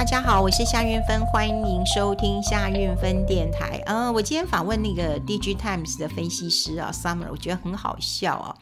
大家好，我是夏运芬，欢迎收听夏运芬电台。嗯，我今天访问那个 D G Times 的分析师啊，Summer，我觉得很好笑啊。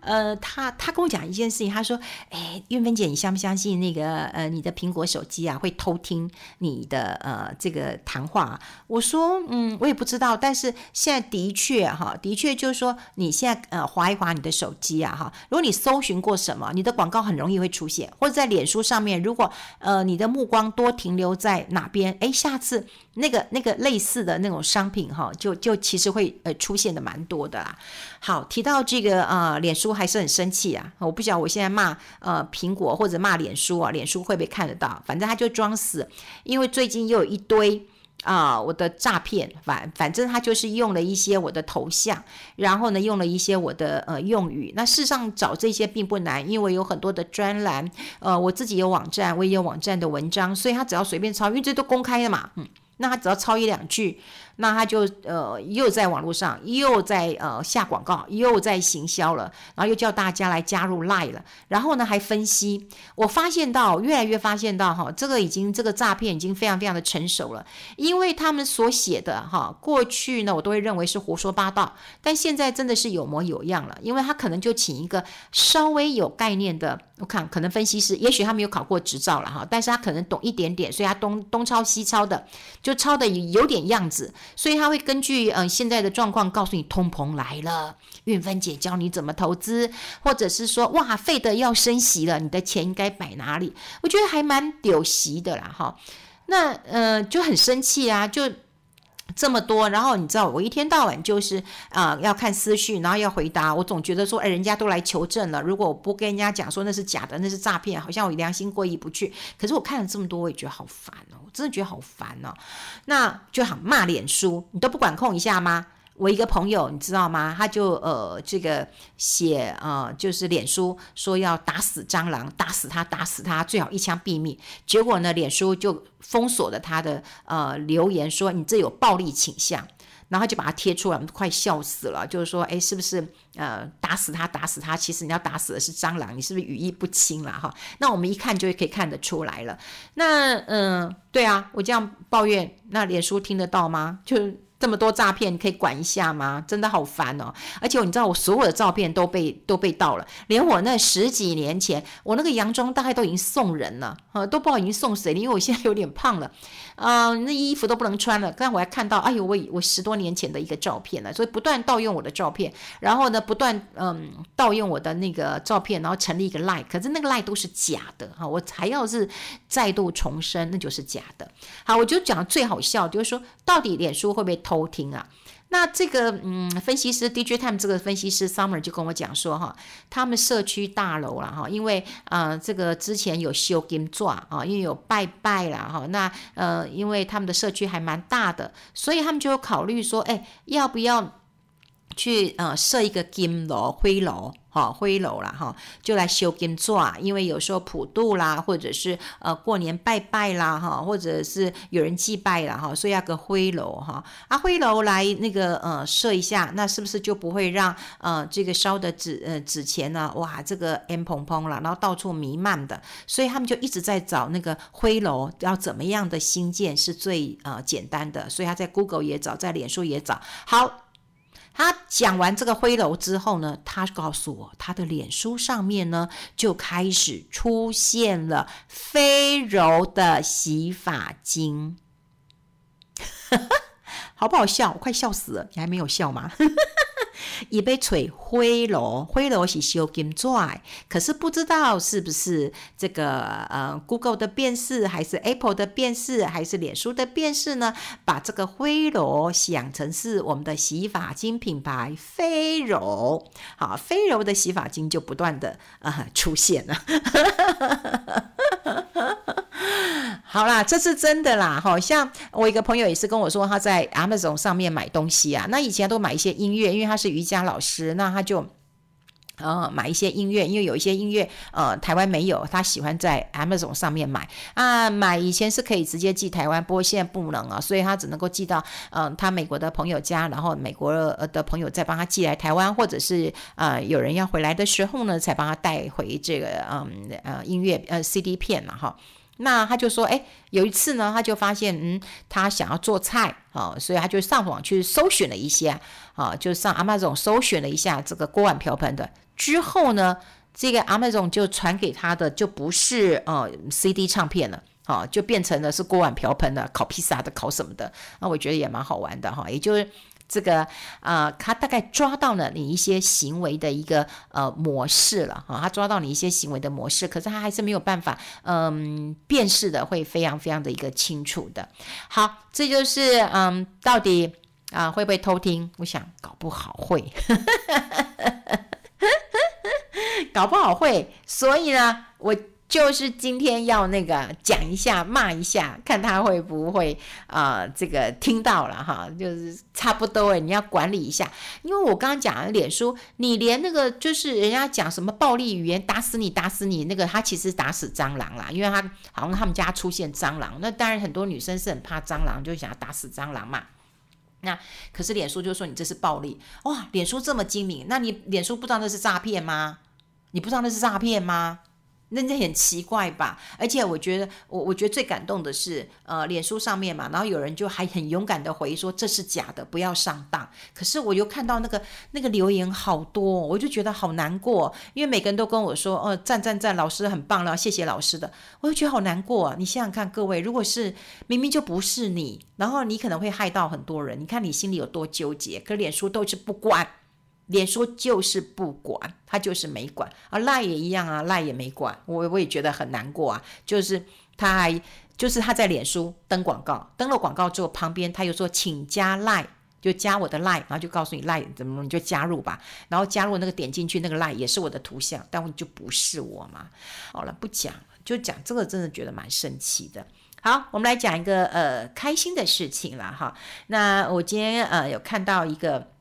呃，他他跟我讲一件事情，他说：“哎，韵芬姐，你相不相信那个呃，你的苹果手机啊会偷听你的呃这个谈话？”我说：“嗯，我也不知道，但是现在的确哈，的确就是说，你现在呃划一划你的手机啊哈，如果你搜寻过什么，你的广告很容易会出现，或者在脸书上面，如果呃你的目光多停留在哪边，哎，下次那个那个类似的那种商品哈，就就其实会呃出现的蛮多的啦。好，提到这个呃脸书。”还是很生气啊！我不晓得我现在骂呃苹果或者骂脸书啊，脸书会不会看得到？反正他就装死，因为最近又有一堆啊、我的诈骗，反反正他就是用了一些我的头像，然后呢用了一些我的呃用语。那事实上找这些并不难，因为有很多的专栏，呃我自己有网站，我也有网站的文章，所以他只要随便抄，因为这都公开的嘛，嗯，那他只要抄一两句。那他就呃又在网络上又在呃下广告又在行销了，然后又叫大家来加入 Lie 了，然后呢还分析，我发现到越来越发现到哈，这个已经这个诈骗已经非常非常的成熟了，因为他们所写的哈过去呢我都会认为是胡说八道，但现在真的是有模有样了，因为他可能就请一个稍微有概念的，我看可能分析师，也许他没有考过执照了哈，但是他可能懂一点点，所以他东东抄西抄的，就抄的有点样子。所以他会根据嗯、现在的状况告诉你通膨来了，运芬姐教你怎么投资，或者是说哇费德要升息了，你的钱应该摆哪里？我觉得还蛮丢席的啦哈。那呃就很生气啊，就这么多，然后你知道我一天到晚就是啊、要看思绪，然后要回答，我总觉得说哎人家都来求证了，如果我不跟人家讲说那是假的，那是诈骗，好像我良心过意不去。可是我看了这么多，我也觉得好烦哦。我真的觉得好烦哦，那就好骂脸书，你都不管控一下吗？我一个朋友，你知道吗？他就呃这个写呃就是脸书说要打死蟑螂，打死他，打死他，最好一枪毙命。结果呢，脸书就封锁了他的呃留言，说你这有暴力倾向。然后就把它贴出来，我们快笑死了。就是说，哎，是不是呃打死他，打死他？其实你要打死的是蟑螂，你是不是语意不清了哈？那我们一看就可以看得出来了。那嗯、对啊，我这样抱怨，那脸书听得到吗？就。这么多诈骗，你可以管一下吗？真的好烦哦！而且你知道，我所有的照片都被都被盗了，连我那十几年前我那个洋装大概都已经送人了，啊，都不知道已经送谁了，因为我现在有点胖了，呃，那衣服都不能穿了。刚才我还看到，哎呦，我我十多年前的一个照片了，所以不断盗用我的照片，然后呢，不断嗯盗用我的那个照片，然后成立一个 lie，可是那个 lie 都是假的哈，我还要是再度重生，那就是假的。好，我就讲最好笑，就是说到底脸书会不会偷听啊，那这个嗯，分析师 DJ Time 这个分析师 Summer 就跟我讲说哈，他们社区大楼了哈，因为呃这个之前有修金砖啊，因为有拜拜了哈，那呃因为他们的社区还蛮大的，所以他们就有考虑说，哎，要不要去呃设一个金楼灰楼？好，灰楼啦，哈，就来修金砖，因为有时候普渡啦，或者是呃过年拜拜啦，哈，或者是有人祭拜了，哈，所以要个灰楼哈，啊灰楼来那个呃设一下，那是不是就不会让呃这个烧的纸呃纸钱呢？哇，这个烟蓬蓬了，然后到处弥漫的，所以他们就一直在找那个灰楼要怎么样的新建是最呃简单的，所以他在 Google 也找，在脸书也找，好。他讲完这个灰柔之后呢，他告诉我，他的脸书上面呢就开始出现了飞柔的洗发精，好不好笑？我快笑死了，你还没有笑吗？一杯水灰楼，灰楼是修金砖，可是不知道是不是这个呃 Google 的辨识，还是 Apple 的辨识，还是脸书的辨识呢？把这个灰楼想成是我们的洗发精品牌飞柔，好，飞柔的洗发精就不断的呃出现了。好啦，这是真的啦，好像我一个朋友也是跟我说，他在 Amazon 上面买东西啊，那以前都买一些音乐，因为他是瑜伽老师，那他就呃买一些音乐，因为有一些音乐呃台湾没有，他喜欢在 Amazon 上面买啊，买以前是可以直接寄台湾，不过现在不能啊，所以他只能够寄到嗯、他美国的朋友家，然后美国的朋友再帮他寄来台湾，或者是呃有人要回来的时候呢，才帮他带回这个嗯呃，音乐呃 CD 片嘛哈。那他就说，哎，有一次呢，他就发现，嗯，他想要做菜啊，所以他就上网去搜寻了一些啊，就上 Amazon 搜寻了一下这个锅碗瓢盆的。之后呢，这个 Amazon 就传给他的就不是呃 CD 唱片了，啊，就变成了是锅碗瓢盆的，烤披萨的，烤什么的。那我觉得也蛮好玩的哈，也就是。这个啊、他大概抓到了你一些行为的一个呃模式了哈，他抓到你一些行为的模式，可是他还是没有办法嗯辨识的会非常非常的一个清楚的。好，这就是嗯到底啊、会不会偷听？我想搞不好会，搞不好会，所以呢我。就是今天要那个讲一下骂一下，看他会不会啊、呃、这个听到了哈，就是差不多诶，你要管理一下，因为我刚刚讲的脸书，你连那个就是人家讲什么暴力语言打死你打死你那个，他其实打死蟑螂啦，因为他好像他们家出现蟑螂，那当然很多女生是很怕蟑螂，就想要打死蟑螂嘛。那可是脸书就说你这是暴力哇，脸书这么精明，那你脸书不知道那是诈骗吗？你不知道那是诈骗吗？那这很奇怪吧？而且我觉得，我我觉得最感动的是，呃，脸书上面嘛，然后有人就还很勇敢的回说这是假的，不要上当。可是我又看到那个那个留言好多，我就觉得好难过，因为每个人都跟我说，哦，赞赞赞，老师很棒了，谢谢老师的，我就觉得好难过。你想想看，各位，如果是明明就不是你，然后你可能会害到很多人，你看你心里有多纠结。可脸书都是不管。脸书就是不管，他就是没管啊，赖也一样啊，赖也没管，我我也觉得很难过啊。就是他还就是他在脸书登广告，登了广告之后，旁边他又说请加赖，就加我的赖，然后就告诉你赖怎么你就加入吧，然后加入那个点进去那个赖也是我的图像，但我就不是我嘛。好了，不讲了，就讲这个，真的觉得蛮生气的。好，我们来讲一个呃开心的事情了哈。那我今天呃有看到一个。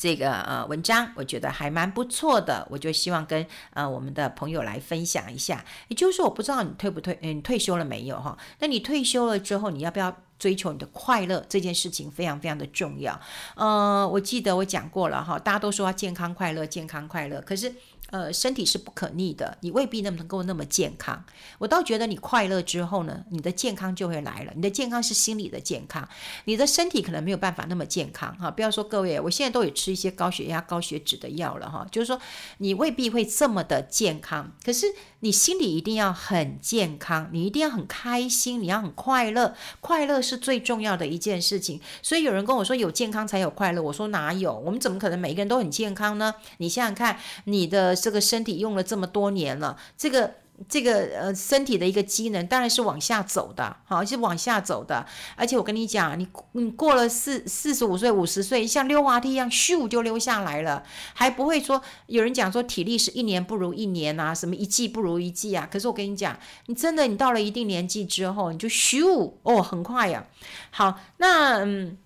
这个呃文章我觉得还蛮不错的，我就希望跟呃我们的朋友来分享一下。也就是说，我不知道你退不退，嗯，退休了没有哈？那你退休了之后，你要不要追求你的快乐？这件事情非常非常的重要。呃，我记得我讲过了哈，大家都说要健康快乐，健康快乐，可是。呃，身体是不可逆的，你未必那么能够那么健康。我倒觉得你快乐之后呢，你的健康就会来了。你的健康是心理的健康，你的身体可能没有办法那么健康哈。不要说各位，我现在都有吃一些高血压、高血脂的药了哈，就是说你未必会这么的健康，可是你心里一定要很健康，你一定要很开心，你要很快乐，快乐是最重要的一件事情。所以有人跟我说有健康才有快乐，我说哪有？我们怎么可能每一个人都很健康呢？你想想看，你的。这个身体用了这么多年了，这个这个呃身体的一个机能当然是往下走的，好，是往下走的。而且我跟你讲，你你过了四四十五岁、五十岁，像溜滑梯一样，咻就溜下来了，还不会说有人讲说体力是一年不如一年啊，什么一季不如一季啊。可是我跟你讲，你真的你到了一定年纪之后，你就咻哦，很快呀。好，那嗯。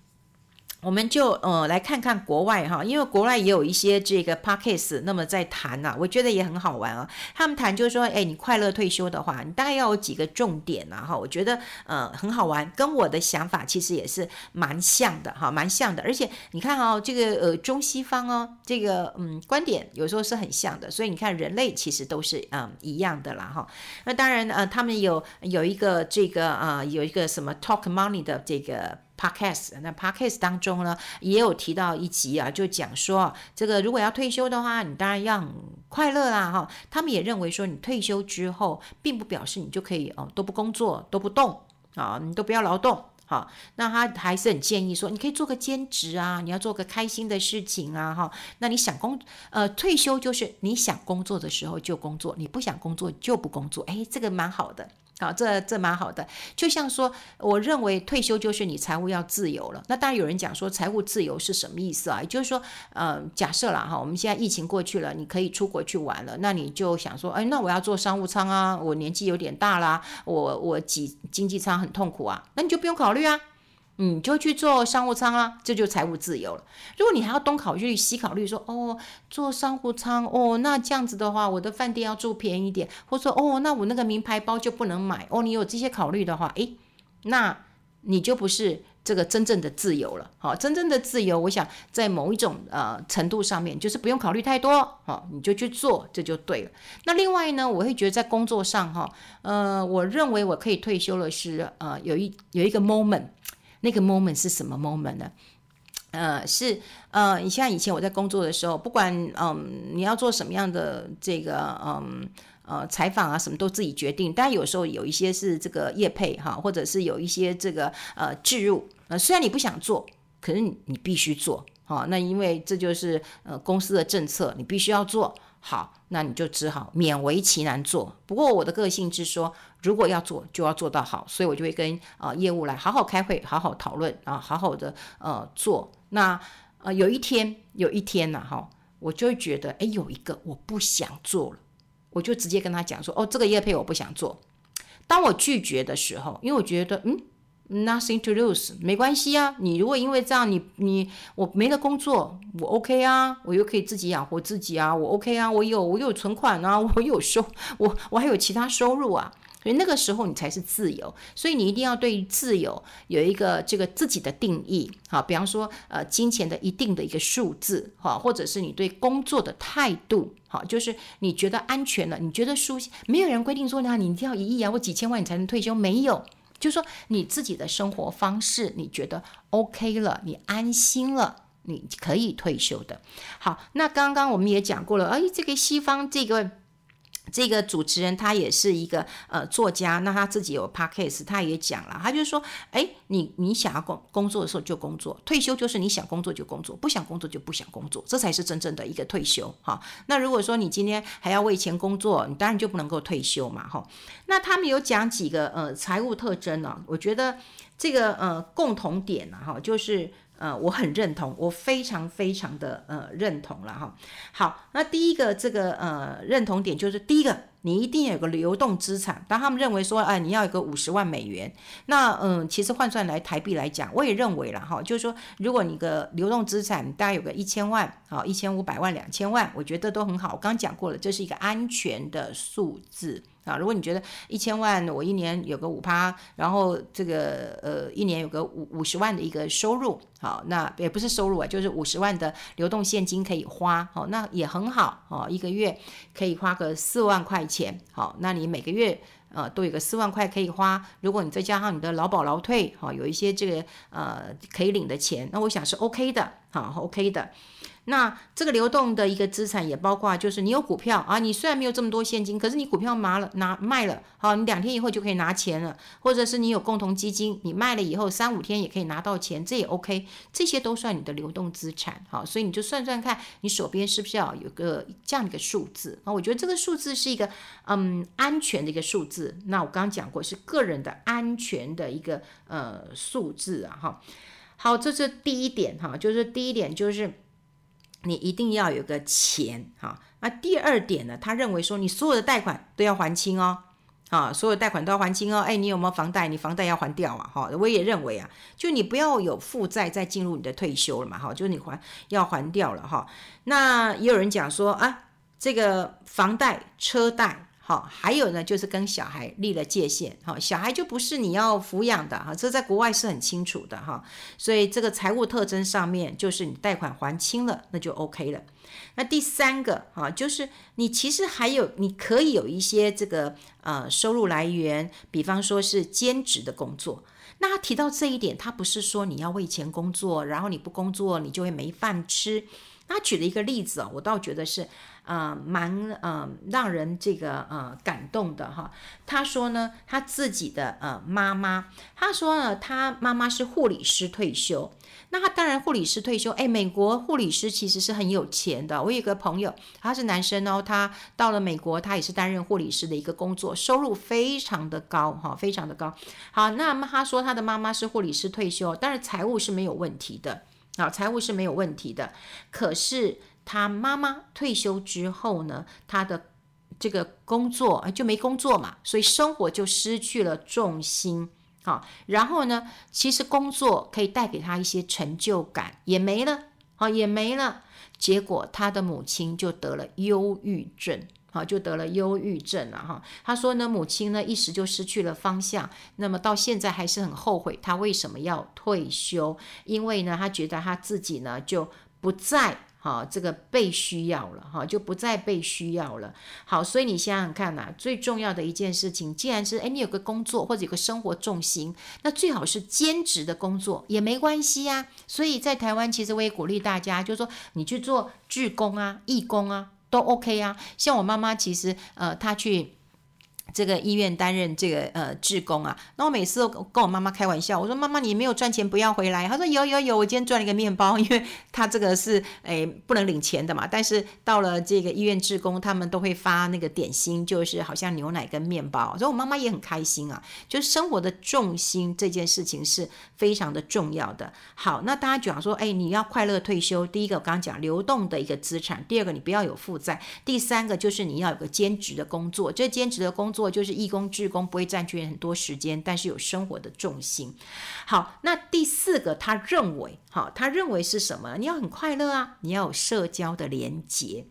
我们就呃来看看国外哈，因为国外也有一些这个 podcast 那么在谈呐、我觉得也很好玩啊。他们谈就是说，哎，你快乐退休的话，你大概要有几个重点呐哈。我觉得呃很好玩，跟我的想法其实也是蛮像的哈，蛮像的。而且你看哈，这个呃中西方哦，这个嗯观点有时候是很像的，所以你看人类其实都是嗯一样的啦哈。那当然呃，他们有有一个这个啊、有一个什么 Talk Money 的这个。Podcast 那 Podcast 当中呢，也有提到一集啊，就讲说这个如果要退休的话，你当然要快乐啦哈。他们也认为说，你退休之后，并不表示你就可以哦都不工作都不动啊，你都不要劳动好。那他还是很建议说，你可以做个兼职啊，你要做个开心的事情啊哈。那你想工呃退休就是你想工作的时候就工作，你不想工作就不工作，诶，这个蛮好的。好，这这蛮好的。就像说，我认为退休就是你财务要自由了。那当然有人讲说，财务自由是什么意思啊？也就是说，呃，假设啦哈，我们现在疫情过去了，你可以出国去玩了，那你就想说，哎，那我要坐商务舱啊，我年纪有点大啦，我我挤经济舱很痛苦啊，那你就不用考虑啊。你就去做商务舱啊，这就财务自由了。如果你还要东考虑西考虑，说哦，做商务舱哦，那这样子的话，我的饭店要住便宜一点，或者说哦，那我那个名牌包就不能买哦。你有这些考虑的话，诶，那你就不是这个真正的自由了。好，真正的自由，我想在某一种呃程度上面，就是不用考虑太多，好，你就去做，这就对了。那另外呢，我会觉得在工作上哈，呃，我认为我可以退休了是呃有一有一个 moment，那个 moment 是什么 moment 呢？呃，是呃，你像以前我在工作的时候，不管嗯、你要做什么样的这个嗯。呃，采访啊，什么都自己决定。但有时候有一些是这个业配哈，或者是有一些这个呃置入。呃，虽然你不想做，可是你你必须做。好，那因为这就是呃公司的政策，你必须要做好，那你就只好勉为其难做。不过我的个性是说，如果要做，就要做到好，所以我就会跟呃业务来好好开会，好好讨论啊，好好的呃做。那呃有一天有一天呐哈，我就会觉得，哎，有一个我不想做了。我就直接跟他讲说，哦，这个业配我不想做。当我拒绝的时候，因为我觉得，嗯，nothing to lose，没关系啊。你如果因为这样，你你我没了工作，我 OK 啊，我又可以自己养活自己啊，我 OK 啊，我有我有存款啊，我有收，我我还有其他收入啊。所以那个时候你才是自由，所以你一定要对于自由有一个这个自己的定义，好，比方说呃金钱的一定的一个数字，哈，或者是你对工作的态度，好，就是你觉得安全了，你觉得舒心，没有人规定说那你一定要一亿啊或几千万你才能退休，没有，就说你自己的生活方式你觉得 OK 了，你安心了，你可以退休的。好，那刚刚我们也讲过了，哎，这个西方这个。这个主持人他也是一个呃作家，那他自己有 podcast，他也讲了，他就说，哎，你你想要工工作的时候就工作，退休就是你想工作就工作，不想工作就不想工作，这才是真正的一个退休哈。那如果说你今天还要为钱工作，你当然就不能够退休嘛哈。那他们有讲几个呃财务特征呢、我觉得这个呃共同点呢、哈，就是。呃，我很认同，我非常非常的呃认同了哈。好，那第一个这个呃认同点就是第一个，你一定要有个流动资产。当他们认为说，哎，你要有个五十万美元，那嗯、其实换算来台币来讲，我也认为了哈，就是说，如果你个流动资产大概有个一千万啊，一千五百万、两千万，我觉得都很好。我刚讲过了，这是一个安全的数字。啊，如果你觉得一千万，我一年有个五趴，然后这个呃一年有个五五十万的一个收入，好，那也不是收入啊，就是五十万的流动现金可以花，好，那也很好，哦，一个月可以花个四万块钱，好，那你每个月呃都有个四万块可以花，如果你再加上你的劳保劳退，好，有一些这个呃可以领的钱，那我想是 OK 的，好，OK 的。那这个流动的一个资产也包括，就是你有股票啊，你虽然没有这么多现金，可是你股票拿了拿卖了，好，你两天以后就可以拿钱了，或者是你有共同基金，你卖了以后三五天也可以拿到钱，这也 OK，这些都算你的流动资产，好，所以你就算算看你手边是不是要有个这样的一个数字啊？我觉得这个数字是一个嗯安全的一个数字。那我刚刚讲过是个人的安全的一个呃数字啊，哈，好，这是第一点哈，就是第一点就是。你一定要有个钱哈，那第二点呢？他认为说你所有的贷款都要还清哦，啊，所有贷款都要还清哦。哎，你有没有房贷？你房贷要还掉啊，哈。我也认为啊，就你不要有负债再进入你的退休了嘛，哈，就你还要还掉了哈。那也有人讲说啊，这个房贷、车贷。好，还有呢，就是跟小孩立了界限，哈，小孩就不是你要抚养的哈，这在国外是很清楚的哈，所以这个财务特征上面，就是你贷款还清了，那就 OK 了。那第三个哈，就是你其实还有，你可以有一些这个呃收入来源，比方说是兼职的工作。那他提到这一点，他不是说你要为钱工作，然后你不工作你就会没饭吃。他举了一个例子啊，我倒觉得是。呃，蛮呃让人这个呃感动的哈。他说呢，他自己的呃妈妈，他说呢，他妈妈是护理师退休。那他当然护理师退休，哎，美国护理师其实是很有钱的。我有个朋友，他是男生哦，他到了美国，他也是担任护理师的一个工作，收入非常的高哈，非常的高。好，那么他说他的妈妈是护理师退休，但是财务是没有问题的，啊，财务是没有问题的，可是。他妈妈退休之后呢，他的这个工作就没工作嘛，所以生活就失去了重心。好，然后呢，其实工作可以带给他一些成就感，也没了，好，也没了。结果他的母亲就得了忧郁症。好，就得了忧郁症了哈。他说呢，母亲呢一时就失去了方向，那么到现在还是很后悔，他为什么要退休？因为呢，他觉得他自己呢就不再。好，这个被需要了，哈，就不再被需要了。好，所以你想想看呐，最重要的一件事情，既然是诶，你有个工作或者有个生活重心，那最好是兼职的工作也没关系呀。所以在台湾，其实我也鼓励大家，就是说你去做志工啊、义工啊，都 OK 啊。像我妈妈，其实呃，她去。这个医院担任这个呃志工啊，那我每次都跟我妈妈开玩笑，我说妈妈你没有赚钱不要回来。她说有有有，我今天赚了一个面包，因为她这个是诶不能领钱的嘛。但是到了这个医院志工，他们都会发那个点心，就是好像牛奶跟面包，所以我妈妈也很开心啊。就是生活的重心这件事情是非常的重要的。好，那大家讲说，哎，你要快乐退休，第一个我刚刚讲流动的一个资产，第二个你不要有负债，第三个就是你要有个兼职的工作，这兼职的工作。或就是义工、志工不会占据很多时间，但是有生活的重心。好，那第四个，他认为，好，他认为是什么？你要很快乐啊，你要有社交的连结。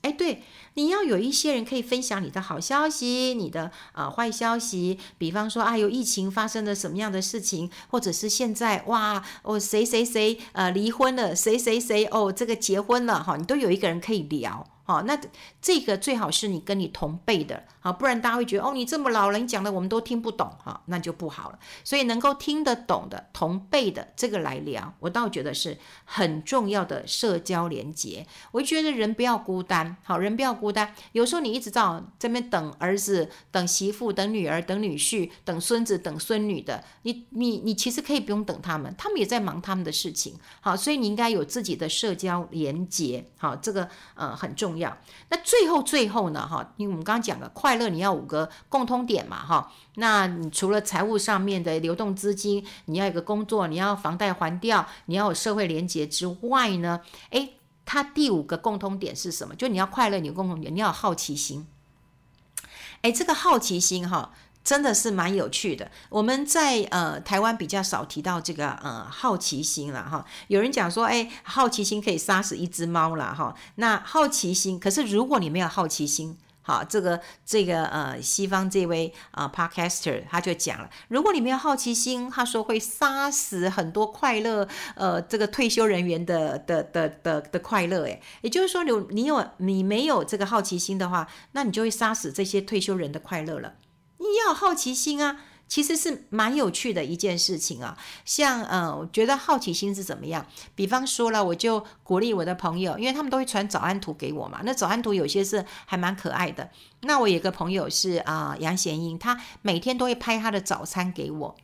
哎，对，你要有一些人可以分享你的好消息，你的啊、呃、坏消息。比方说啊，有疫情发生了什么样的事情，或者是现在哇，哦谁谁谁呃离婚了，谁谁谁哦这个结婚了哈，你都有一个人可以聊。好，那这个最好是你跟你同辈的，好，不然大家会觉得哦，你这么老了，你讲的我们都听不懂，哈，那就不好了。所以能够听得懂的同辈的这个来聊，我倒觉得是很重要的社交连接。我觉得人不要孤单，好，人不要孤单。有时候你一直在这边等儿子、等媳妇、等女儿、等女婿、等孙子、等孙女的，你你你其实可以不用等他们，他们也在忙他们的事情，好，所以你应该有自己的社交连接，好，这个呃很重要。样那最后最后呢？哈，因为我们刚刚讲的快乐，你要五个共通点嘛，哈。那你除了财务上面的流动资金，你要有个工作，你要房贷还掉，你要有社会连接之外呢，诶，它第五个共通点是什么？就你要快乐，你有共同点，你要有好奇心。诶，这个好奇心哈。真的是蛮有趣的。我们在呃台湾比较少提到这个呃好奇心了哈。有人讲说，哎，好奇心可以杀死一只猫了哈。那好奇心，可是如果你没有好奇心，好，这个这个呃西方这位啊、Podcaster 他就讲了，如果你没有好奇心，他说会杀死很多快乐呃这个退休人员的的的的的快乐诶，也就是说，你你有你没有这个好奇心的话，那你就会杀死这些退休人的快乐了。你要好奇心啊，其实是蛮有趣的一件事情啊。像呃，我觉得好奇心是怎么样？比方说了，我就鼓励我的朋友，因为他们都会传早安图给我嘛。那早安图有些是还蛮可爱的。那我有个朋友是啊，杨贤英，他每天都会拍他的早餐给我。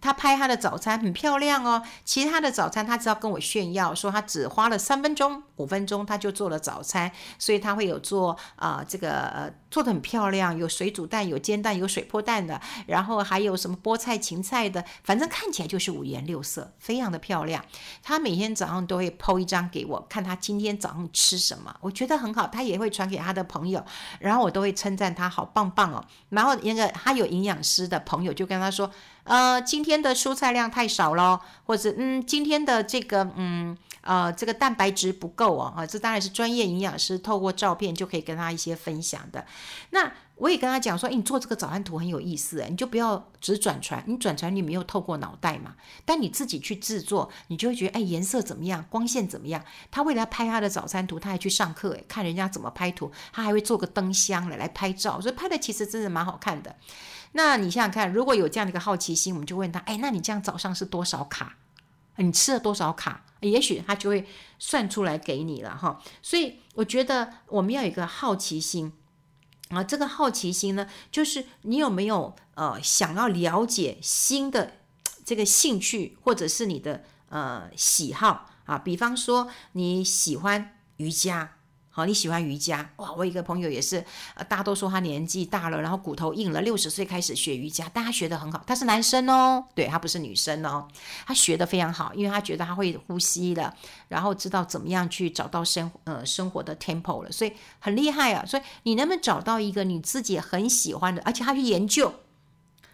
他拍他的早餐很漂亮哦。其他的早餐，他只要跟我炫耀说他只花了三分钟、五分钟，他就做了早餐。所以他会有做啊、这个呃做得很漂亮，有水煮蛋、有煎蛋、有水泼蛋的，然后还有什么菠菜、芹菜的，反正看起来就是五颜六色，非常的漂亮。他每天早上都会 po 一张给我看，他今天早上吃什么，我觉得很好。他也会传给他的朋友，然后我都会称赞他好棒棒哦。然后那个他有营养师的朋友就跟他说。呃，今天的蔬菜量太少了，或者嗯，今天的这个嗯呃这个蛋白质不够哦，啊，这当然是专业营养师透过照片就可以跟他一些分享的。那我也跟他讲说，诶，你做这个早餐图很有意思，你就不要只转传，你转传你没有透过脑袋嘛，但你自己去制作，你就会觉得，诶，颜色怎么样，光线怎么样？他为了拍他的早餐图，他还去上课，诶，看人家怎么拍图，他还会做个灯箱来来拍照，所以拍的其实真的蛮好看的。那你想想看，如果有这样的一个好奇心，我们就问他：哎，那你这样早上是多少卡？你吃了多少卡？也许他就会算出来给你了哈。所以我觉得我们要有一个好奇心啊。这个好奇心呢，就是你有没有呃想要了解新的这个兴趣，或者是你的呃喜好啊？比方说你喜欢瑜伽。好，你喜欢瑜伽哇？我一个朋友也是，呃，大家都说他年纪大了，然后骨头硬了，六十岁开始学瑜伽，但他学得很好。他是男生哦，对，他不是女生哦，他学得非常好，因为他觉得他会呼吸了，然后知道怎么样去找到生呃生活的 tempo 了，所以很厉害啊。所以你能不能找到一个你自己很喜欢的，而且他去研究，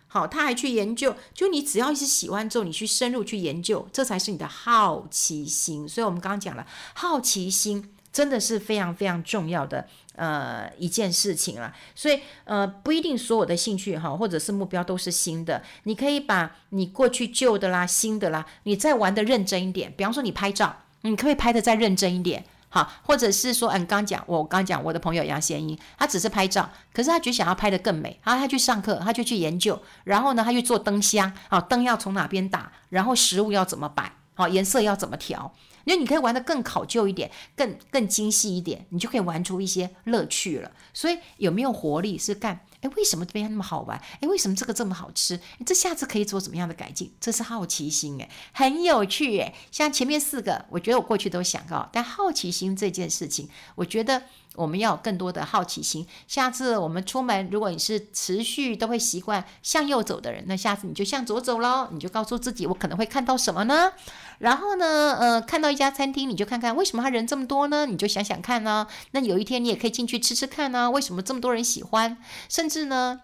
好，他还去研究，就你只要是喜欢之后，你去深入去研究，这才是你的好奇心。所以我们刚刚讲了好奇心。真的是非常非常重要的呃一件事情啊。所以呃，不一定所有的兴趣哈，或者是目标都是新的，你可以把你过去旧的啦、新的啦，你再玩得认真一点。比方说你拍照，你可以拍得再认真一点？好，或者是说，嗯，刚讲我刚讲我的朋友杨贤英，他只是拍照，可是他就想要拍得更美，然后他去上课，他就去研究，然后呢，他去做灯箱，好，灯要从哪边打，然后食物要怎么摆，好，颜色要怎么调。因为你可以玩得更考究一点，更更精细一点，你就可以玩出一些乐趣了。所以有没有活力是干？哎，为什么这边那么好玩？哎，为什么这个这么好吃？这下次可以做怎么样的改进？这是好奇心，哎，很有趣，哎。像前面四个，我觉得我过去都想到，但好奇心这件事情，我觉得。我们要有更多的好奇心。下次我们出门，如果你是持续都会习惯向右走的人，那下次你就向左走喽。你就告诉自己，我可能会看到什么呢？然后呢，呃，看到一家餐厅，你就看看为什么他人这么多呢？你就想想看呢。那有一天你也可以进去吃吃看呢，为什么这么多人喜欢？甚至呢？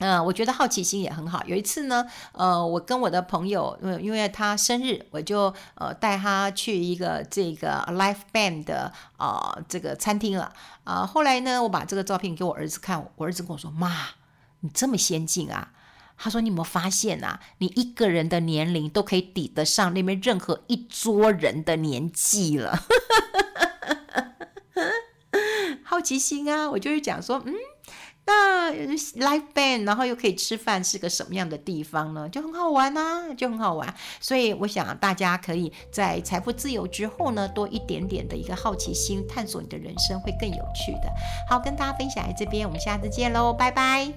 嗯、我觉得好奇心也很好。有一次呢，呃，我跟我的朋友，呃，因为他生日，我就呃带他去一个这个 live band 的啊、呃、这个餐厅了。啊、呃，后来呢，我把这个照片给我儿子看，我儿子跟我说：“妈，你这么先进啊？”他说：“你有没有发现啊？你一个人的年龄都可以抵得上那边任何一桌人的年纪了。”好奇心啊，我就是讲说，嗯。那 live band，然后又可以吃饭，是个什么样的地方呢？就很好玩啊，就很好玩。所以我想大家可以在财富自由之后呢，多一点点的一个好奇心，探索你的人生会更有趣的。好，跟大家分享在这边，我们下次见喽，拜拜。